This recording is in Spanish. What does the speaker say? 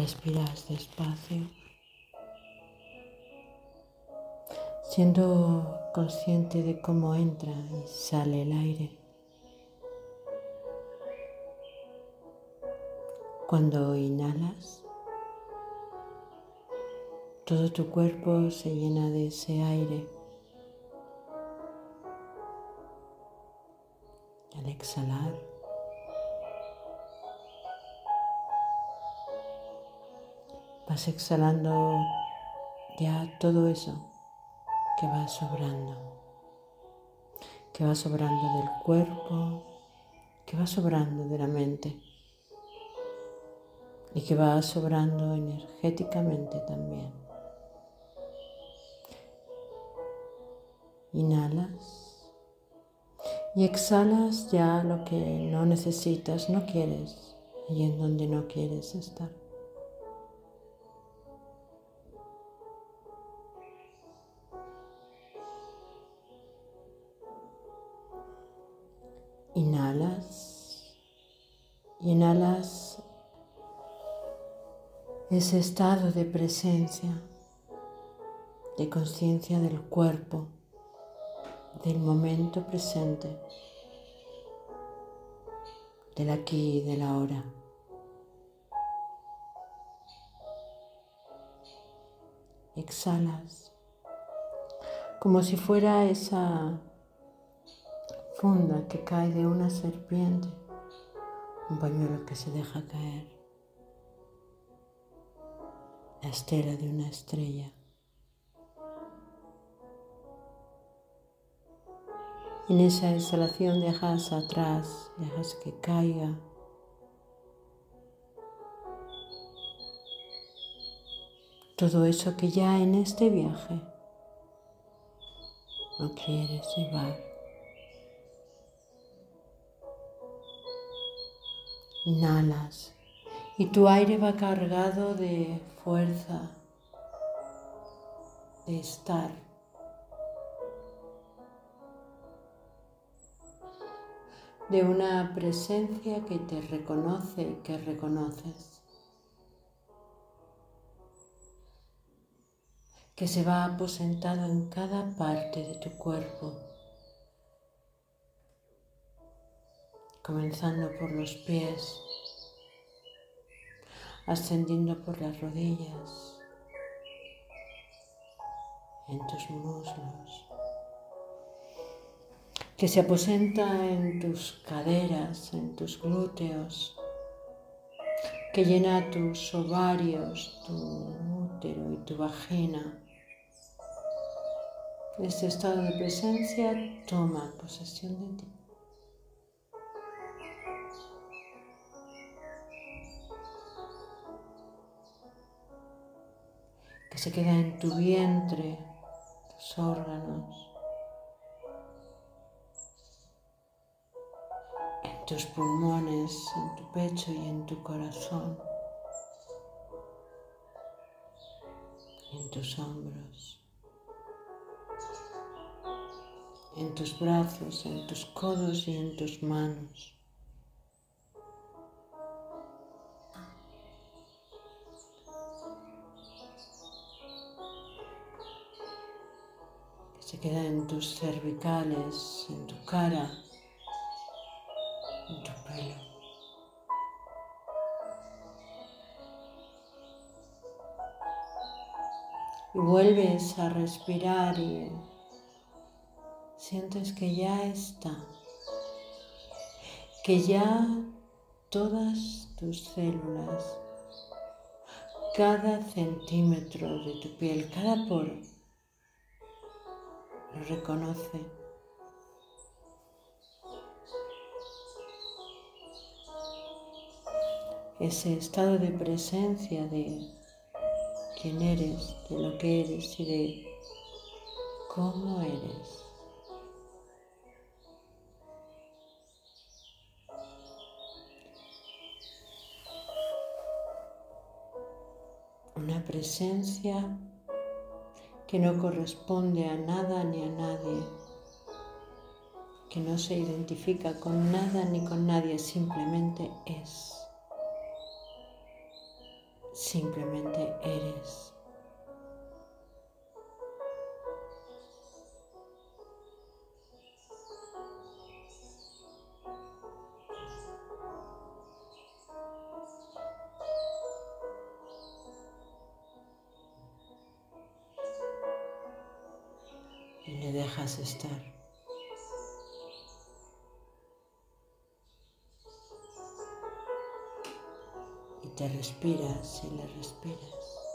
Respiras despacio, siendo consciente de cómo entra y sale el aire. Cuando inhalas, todo tu cuerpo se llena de ese aire. Al exhalar, vas exhalando ya todo eso que va sobrando, que va sobrando del cuerpo, que va sobrando de la mente y que va sobrando energéticamente también. Inhalas y exhalas ya lo que no necesitas, no quieres y en donde no quieres estar. Inhalas, inhalas ese estado de presencia, de conciencia del cuerpo, del momento presente, del aquí y del ahora. Exhalas como si fuera esa funda que cae de una serpiente, un pañuelo que se deja caer, la estela de una estrella. En esa exhalación dejas atrás, dejas que caiga. Todo eso que ya en este viaje no quieres llevar. Inhalas y tu aire va cargado de fuerza, de estar. de una presencia que te reconoce y que reconoces, que se va aposentado en cada parte de tu cuerpo. Comenzando por los pies, ascendiendo por las rodillas, en tus muslos, que se aposenta en tus caderas, en tus glúteos, que llena tus ovarios, tu útero y tu vagina. Este estado de presencia toma posesión de ti. Que se queda en tu vientre, tus órganos, en tus pulmones, en tu pecho y en tu corazón, en tus hombros, en tus brazos, en tus codos y en tus manos. Se queda en tus cervicales, en tu cara, en tu pelo. Y vuelves a respirar y sientes que ya está, que ya todas tus células, cada centímetro de tu piel, cada poro, lo reconoce. Ese estado de presencia de quién eres, de lo que eres y de cómo eres. Una presencia que no corresponde a nada ni a nadie, que no se identifica con nada ni con nadie, simplemente es. simplemente eres. Y le dejas estar. Y te respiras y le respiras.